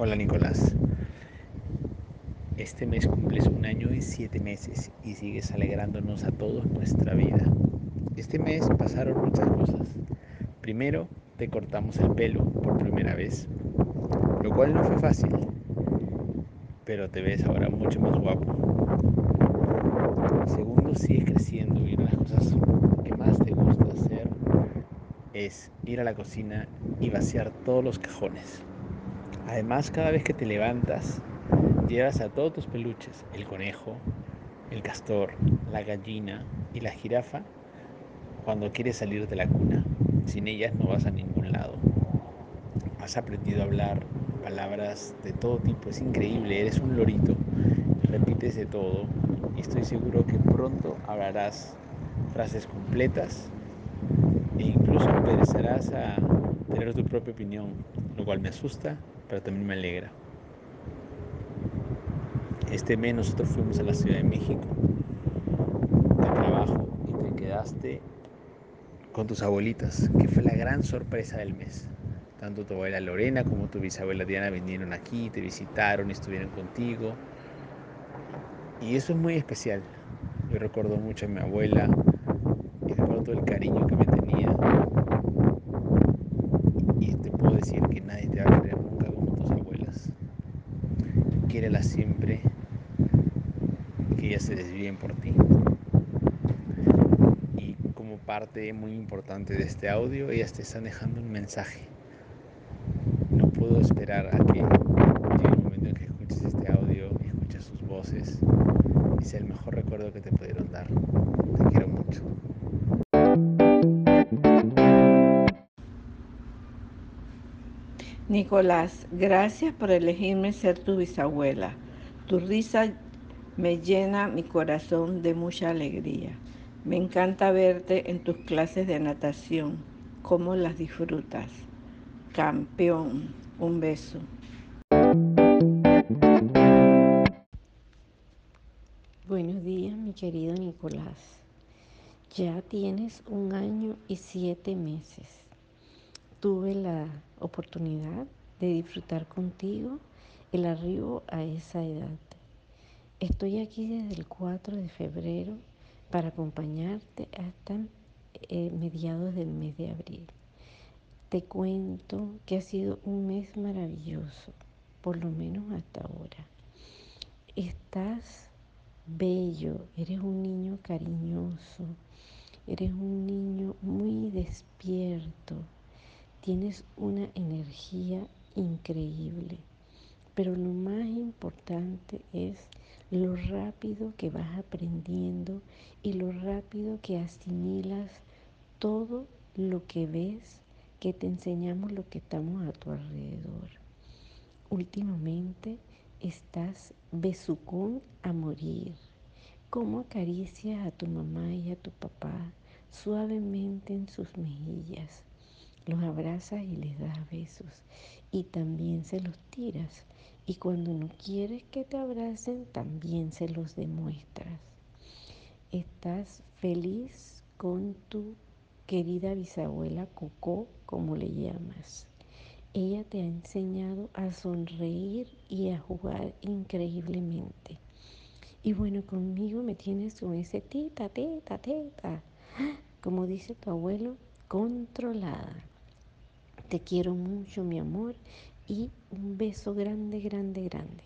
Hola Nicolás. Este mes cumples un año y siete meses y sigues alegrándonos a todos nuestra vida. Este mes pasaron muchas cosas. Primero, te cortamos el pelo por primera vez, lo cual no fue fácil, pero te ves ahora mucho más guapo. Segundo, sigues creciendo y una de las cosas que más te gusta hacer es ir a la cocina y vaciar todos los cajones. Además, cada vez que te levantas, llevas a todos tus peluches, el conejo, el castor, la gallina y la jirafa, cuando quieres salir de la cuna. Sin ellas no vas a ningún lado. Has aprendido a hablar palabras de todo tipo, es increíble, eres un lorito, repites de todo y estoy seguro que pronto hablarás frases completas e incluso empezarás a tener tu propia opinión, lo cual me asusta pero también me alegra. Este mes nosotros fuimos a la Ciudad de México de trabajo y te quedaste con tus abuelitas, que fue la gran sorpresa del mes. Tanto tu abuela Lorena como tu bisabuela Diana vinieron aquí, te visitaron, estuvieron contigo. Y eso es muy especial. Yo recuerdo mucho a mi abuela y recuerdo todo el cariño que me tenía. Y te puedo decir que nadie te va a querer nunca quiérela siempre que ellas se desvíen por ti. Y como parte muy importante de este audio, ellas te están dejando un mensaje. No puedo esperar a que llegue el momento en que escuches este audio escuches sus voces y sea el mejor recuerdo que te pudieron dar. Te quiero mucho. Nicolás, gracias por elegirme ser tu bisabuela. Tu risa me llena mi corazón de mucha alegría. Me encanta verte en tus clases de natación, cómo las disfrutas. Campeón, un beso. Buenos días, mi querido Nicolás. Ya tienes un año y siete meses tuve la oportunidad de disfrutar contigo el arribo a esa edad. Estoy aquí desde el 4 de febrero para acompañarte hasta eh, mediados del mes de abril. Te cuento que ha sido un mes maravilloso, por lo menos hasta ahora. Estás bello, eres un niño cariñoso, eres un niño muy despierto Tienes una energía increíble, pero lo más importante es lo rápido que vas aprendiendo y lo rápido que asimilas todo lo que ves, que te enseñamos lo que estamos a tu alrededor. Últimamente estás besucón a morir. ¿Cómo acaricias a tu mamá y a tu papá suavemente en sus mejillas? los abrazas y les das besos y también se los tiras. Y cuando no quieres que te abracen, también se los demuestras. Estás feliz con tu querida bisabuela Coco, como le llamas. Ella te ha enseñado a sonreír y a jugar increíblemente. Y bueno, conmigo me tienes con ese tita, teta, teta. Como dice tu abuelo, controlada. Te quiero mucho, mi amor, y un beso grande, grande, grande.